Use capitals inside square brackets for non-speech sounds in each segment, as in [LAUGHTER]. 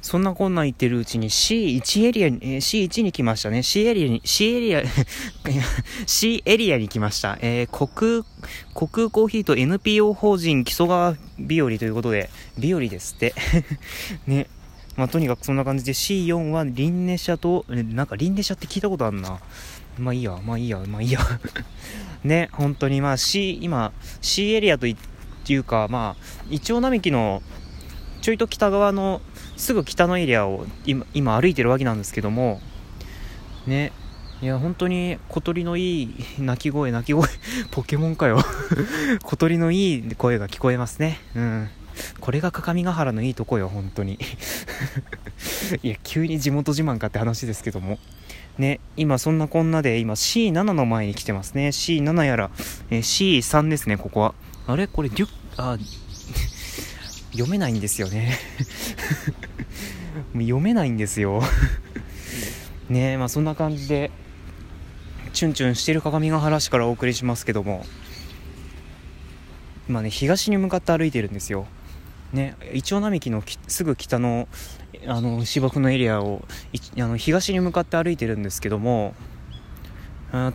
そんなこんな言ってるうちに C1 エリアに、えー、C1 に来ましたね。C エリアに、C エリア、C エリアに来ました。えー、国、国コーヒーと NPO 法人木曽川日和ということで、日和ですって。[LAUGHS] ね。まあ、とにかくそんな感じで C4 はリンネ社と、なんかリンネ社って聞いたことあるな。まあいいや、まあいいや、まあいいや。[LAUGHS] ね、本当にまあ C、今、C エリアというか、まあ、イチョウ並木のちょいと北側のすぐ北のエリアを今今歩いてるわけなんですけどもねいや本当に小鳥のいい鳴き声鳴き声 [LAUGHS] ポケモンかよ。[LAUGHS] 小鳥のいい声が聞こえますね。うん。これが各務原のいいとこよ本当に。[LAUGHS] いや急に地元自慢かって話ですけども。ね今そんなこんなで今 C7 の前に来てますね。C7 やら、え C3 ですねここは。あれ？これデュッあ読めないんですよね。[LAUGHS] 読めないんですよ。ねまあそんな感じでチュンチュンしてる鏡ヶ原市からお送りしますけども。今ね東に向かって歩いてるんですよ。ねイチョウ並木のすぐ北のあの芝生のエリアをあの東に向かって歩いてるんですけども。あ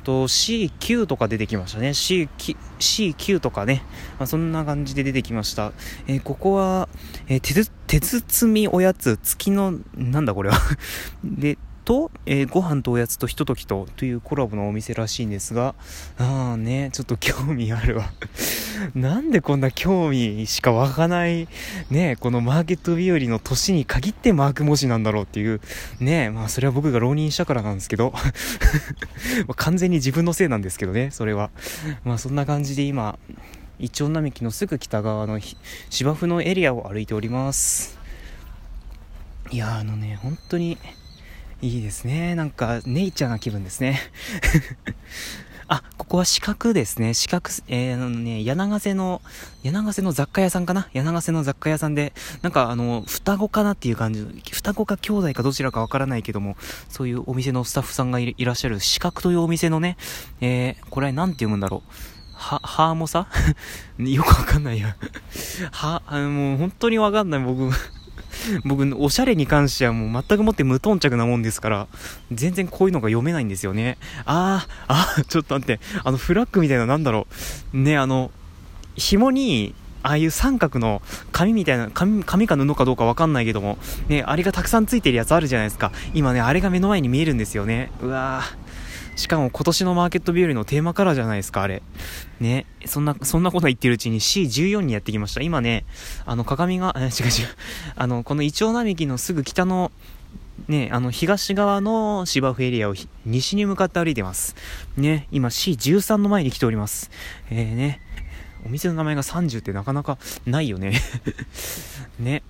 と C9 とか出てきましたね。C9, C9 とかね、まあ、そんな感じで出てきました、えー、ここは、えー、手手包みおやつ月のなんだこれは。[LAUGHS] でと、えー、ご飯とおやつとひとときとというコラボのお店らしいんですが、ああね、ちょっと興味あるわ。[LAUGHS] なんでこんな興味しか湧かない、ね、このマーケット日和の年に限ってマーク文字なんだろうっていう、ね、まあそれは僕が浪人したからなんですけど、[LAUGHS] 完全に自分のせいなんですけどね、それは。まあそんな感じで今、イチョウ並木のすぐ北側の芝生のエリアを歩いております。いやあのね、本当に、いいですね。なんか、ネイチャーな気分ですね。[LAUGHS] あ、ここは四角ですね。四角、えー、あのね、柳瀬の、柳瀬の雑貨屋さんかな？柳瀬の雑貨屋さんで、なんかあの、双子かなっていう感じ、双子か兄弟かどちらかわからないけども、そういうお店のスタッフさんがいらっしゃる四角というお店のね、えー、これなんて読むんだろう？は、ハーモサ？[LAUGHS] よくわかんないや。は、もう本当にわかんない僕。[LAUGHS] 僕、おしゃれに関してはもう全くもって無頓着なもんですから、全然こういうのが読めないんですよね。あー、あ、[LAUGHS] ちょっと待って、あのフラッグみたいななんだろう。ね、あの、紐に、ああいう三角の紙みたいな、紙、紙か布かどうかわかんないけども、ね、あれがたくさんついてるやつあるじゃないですか。今ね、あれが目の前に見えるんですよね。うわー。しかも今年のマーケット日和のテーマカラーじゃないですか、あれ。ね。そんな、そんなこと言ってるうちに C14 にやってきました。今ね、あの、鏡が、違う違う。あの、このイチョウ並木のすぐ北の、ね、あの、東側の芝生エリアを西に向かって歩いてます。ね、今 C13 の前に来ております。えー、ね、お店の名前が30ってなかなかないよね。[LAUGHS] ね。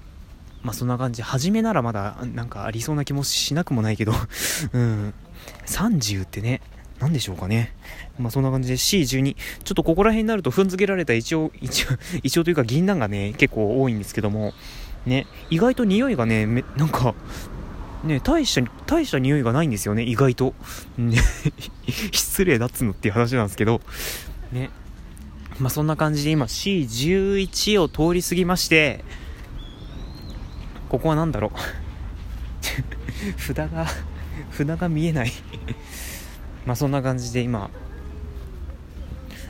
まあそんな感じ。初めならまだなんかありそうな気もしなくもないけどうん。30ってね、何でしょうかね。まあそんな感じで C12。ちょっとここら辺になると踏んづけられた一応、一応、[LAUGHS] 一応というか銀杏がね、結構多いんですけども、ね、意外と匂いがね、めなんか、ね、大した、大した匂いがないんですよね、意外と。ね、[LAUGHS] 失礼だっつのっていう話なんですけど、ね。まあそんな感じで今 C11 を通り過ぎまして、ここは何だろう [LAUGHS] 札が [LAUGHS] 札が見えない。[LAUGHS] まあそんな感じで今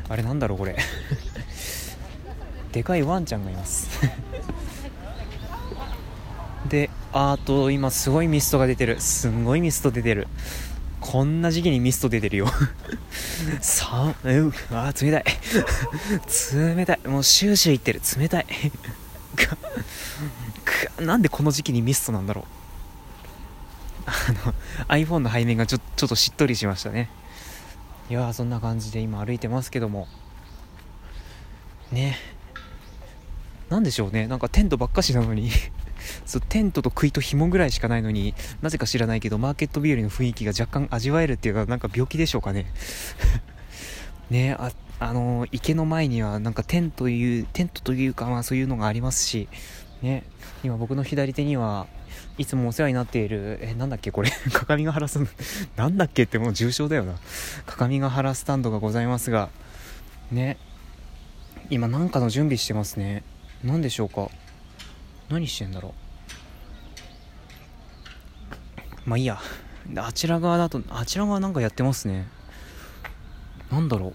あれなんだろうこれ。[LAUGHS] でかいワンちゃんがいます。であと今すごいミストが出てる。すんごいミスト出てる。こんな時期にミスト出てるよ。さあ、うあ冷たい。冷たい。もうシューシューいってる。冷たい。なんでこの時期にミストなんだろう。あの iPhone の背面がちょちょっとしっとりしましたね。いやそんな感じで今歩いてますけども。ね。なんでしょうね。なんかテントばっかしなのに。[LAUGHS] そうテントと杭と紐ぐらいしかないのになぜか知らないけどマーケット日和の雰囲気が若干味わえるっていうかなんか病気でしょうかね。[LAUGHS] ねああの池の前にはなんかテントというテントというかまあそういうのがありますしね今僕の左手にはいつもお世話になっている、え、なんだっけこれ、[LAUGHS] 鏡ヶ原スタンド、[LAUGHS] なんだっけってもう重症だよな。鏡ヶ原スタンドがございますが、ね。今なんかの準備してますね。何でしょうか。何してんだろう。まあいいや。あちら側だとあちら側なんかやってますね。なんだろう。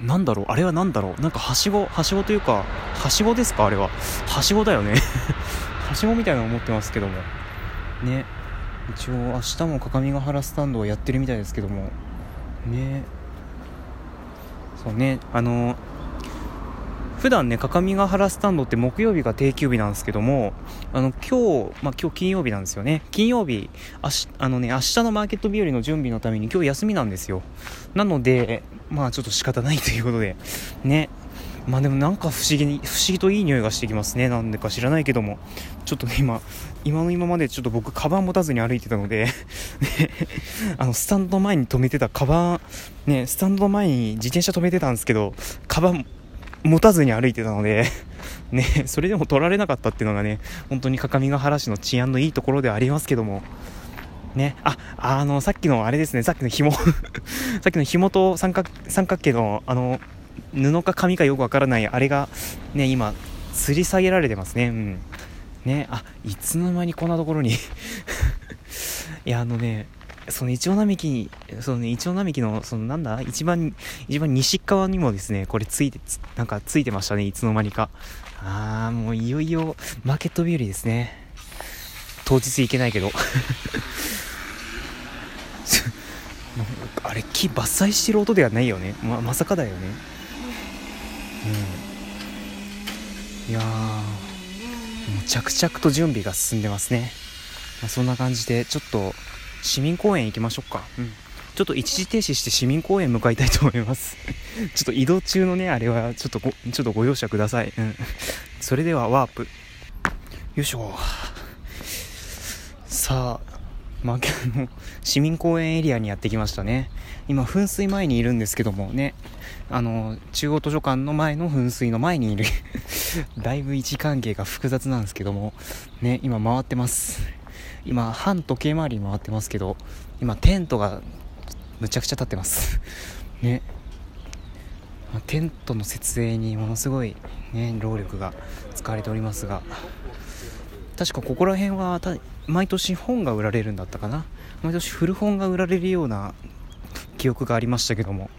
なんだろう？あれは何だろう？なんかはしごはしごというかはしごですか？あれは。はしごだよね。[LAUGHS] はしごみたいなの持ってますけども。ね。一応明日も各務原スタンドをやってるみたいですけども。ね。そうね。あの普段ね、各務原スタンドって木曜日が定休日なんですけども、あの、今日、まあ、今日金曜日なんですよね。金曜日、あし、あのね、明日のマーケット日和の準備のために今日休みなんですよ。なので、まあちょっと仕方ないということで、ね。まあでもなんか不思議に、不思議といい匂いがしてきますね。なんでか知らないけども。ちょっとね、今、今の今までちょっと僕、カバン持たずに歩いてたのでね、[LAUGHS] あの、スタンド前に止めてたカバン、ね、スタンド前に自転車止めてたんですけど、カバン持たずに歩いてたので [LAUGHS] ね、それでも取られなかったっていうのがね、本当に各務原市の治安のいいところではありますけども、ね、あ、あの、さっきのあれですね、さっきの紐 [LAUGHS] さっきの紐と三角三角形の、あの、布か紙かよくわからないあれが、ね、今、吊り下げられてますね。うん。ね、あ、いつの間にこんなところに [LAUGHS] いや、あのね、そのイチョウ並木に、そのね、イチョウ並木の、そのなんだ、一番、一番西側にもですね、これついて、なんかついてましたね、いつの間にか。あー、もういよいよ、マーケット日和ですね。当日行けないけど。[LAUGHS] あれ、木伐採してる音ではないよね。ま、まさかだよね。うん。いやー、もう着々と準備が進んでますね。まあ、そんな感じで、ちょっと、市民公園行きましょうか。うん。ちょっと一時停止して市民公園向かいたいと思います [LAUGHS] ちょっと移動中のね、あれはちょっとご、ちょっとご容赦ください。うん。それではワープ。よいしょ。さあ、まあ、の市民公園エリアにやってきましたね。今、噴水前にいるんですけどもね、あの、中央図書館の前の噴水の前にいる [LAUGHS] だいぶ位置関係が複雑なんですけども、ね、今回ってます。今反時計回りに回ってますけど今テントがむちゃくちゃ立ってます。[LAUGHS] ね。テントの設営にものすごい、ね、労力が使われておりますが確かここら辺は毎年本が売られるんだったかな。毎年古本が売られるような記憶がありましたけども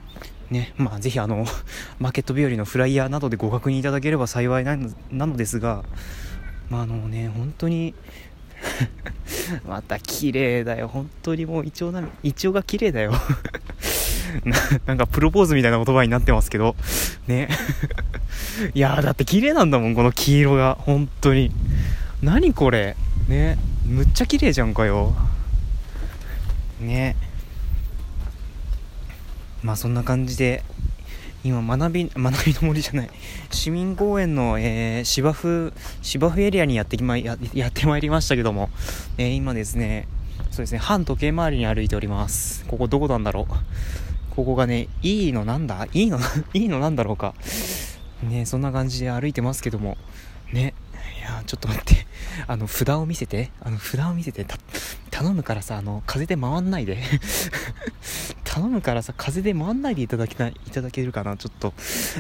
ね。まあぜひあの [LAUGHS] マーケット日和のフライヤーなどでご確認いただければ幸いなのですがまああのね本当に [LAUGHS] また綺麗だよ。本当にもうイチョウな、イチョウが綺麗だよ [LAUGHS] な。なんかプロポーズみたいな言葉になってますけど。ね。[LAUGHS] いやだって綺麗なんだもん、この黄色が。本当に。何これ。ね。むっちゃ綺麗じゃんかよ。ね。まあそんな感じで、今学び、[LAUGHS] 学びの森じゃない、[LAUGHS] 市民公園の、えー、芝生、芝生エリアにやってきま、ややってまいりましたけども、えー、今ですね、そうですね、反時計回りに歩いております。ここどこなんだろう。ここがね、いいのなんだ？いいの、[LAUGHS] いいのなんだろうか。ね、そんな感じで歩いてますけども、ね、いやちょっと待って。あの、札を見せて。あの、札を見せて。頼むからさ、あの、風で回んないで。頼むからさ、風で回んないでいただけない、いただけるかな？ちょっと、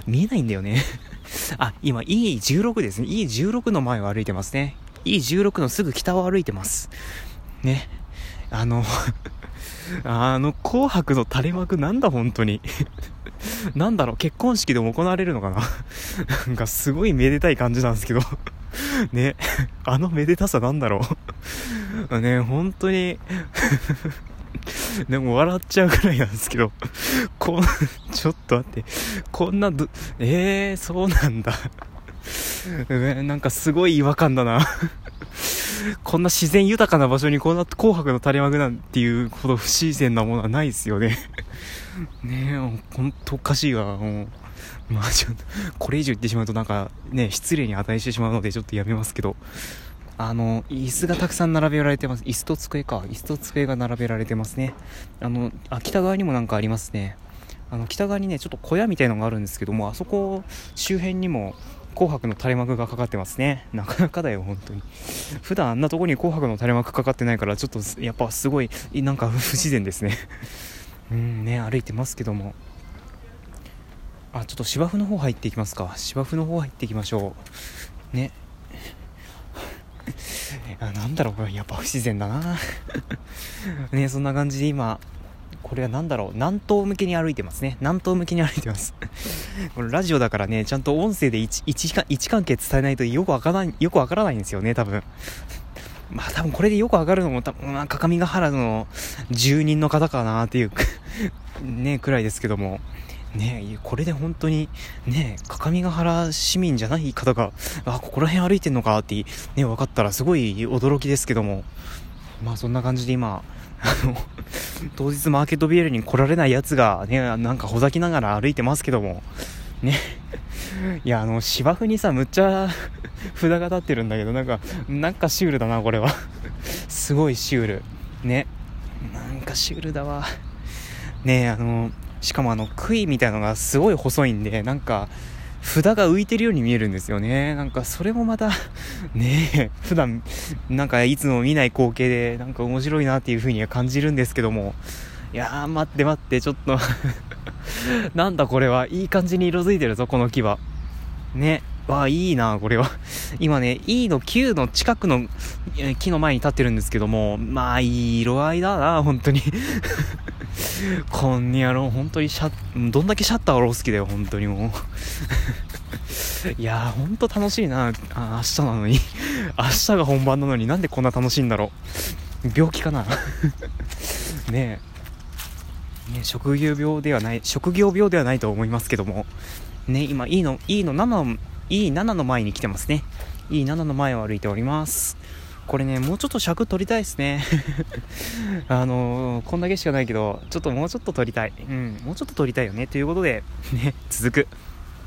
見えないんだよね。[LAUGHS] あ、今 E16 ですね。E16 の前を歩いてますね。E16 のすぐ北を歩いてます。ね。あの [LAUGHS] あの、紅白の垂れ幕なんだ、本当に [LAUGHS] なんだろう、結婚式でも行われるのかな？なんかすごいめでたい感じなんですけどね、あのめでたさなんだろう？ね、本当に [LAUGHS] でも笑っちゃうぐらいなんですけど、[LAUGHS] こん、[LAUGHS] ちょっと待って、こんなど、えー、そうなんだ。なんかすごい違和感だなこんな自然豊かな場所にこんな紅白の垂れ幕なんていうほど不自然なものはないですよねねえ、ほんとおかしいわ、もう。まあちょっと、これ以上言ってしまうとなんかね、失礼に値してしまうのでちょっとやめますけど、あの、椅子がたくさん並べられてます。椅子と机か。椅子と机が並べられてますね。あの、あ、北側にもなんかありますね。あの、北側にね、ちょっと小屋みたいのがあるんですけども、あそこ周辺にも、紅白の垂れ幕がかかってますね。なかなかだよ、本当に。普段あんなとこに紅白の垂れ幕かかってないから、ちょっとやっぱすごい、なんか不自然ですね。[LAUGHS] うんね、歩いてますけども。あ、ちょっと芝生の方入っていきますか。芝生の方入っていきましょう。ね。[LAUGHS] あなんだろうこれやっぱ不自然だな。[LAUGHS] ねそんな感じで今これは何だろう南東向けに歩いてますね。南東向けに歩いてます。[LAUGHS] これラジオだからねちゃんと音声で位置関係伝えないとよくわからないよくわからないんですよね多分。まあ多分これでよくわかるのも多分、まあ、各務原の住人の方かなっていうねくらいですけども。ねこれで本当にね各務原市民じゃない方があここら辺歩いてんのかってね分かったらすごい驚きですけども。まあそんな感じで今あの当日マーケットビールに来られないやつがねなんかほざきながら歩いてますけども。ね。いやあの芝生にさむっちゃ札が立ってるんだけどなんかなんかシュールだなこれは。すごいシュール。ね。なんかシュールだわ。ねあのしかもあの杭みたいのがすごい細いんでなんか札が浮いてるように見えるんですよね。なんかそれもまた [LAUGHS] ねえ普段なんかいつも見ない光景でなんか面白いなっていう風には感じるんですけども。いやー待って待ってちょっと [LAUGHS] なんだこれは。いい感じに色づいてるぞこの木は。ねわあいいなこれは。今ね E の9の近くの木の前に立ってるんですけども。まあいい色合いだな本当に。[LAUGHS] こんにゃろ本当にシャどんだけシャッター下ろす気だよ本当にもう。[LAUGHS] いやー本当楽しいな。あ明日なのに。[LAUGHS] 明日が本番なのになんでこんな楽しいんだろう。病気かな。ねえ。ね職業病ではない職業病ではないと思いますけども。ね今 E の E の7 E7 の前に来てますね。E7 の前を歩いております。これね、もうちょっと尺取りたいですね。[LAUGHS] あのー、こんだけしかないけど、ちょっともうちょっと取りたい。うん、もうちょっと取りたいよね。ということで、ね、続く。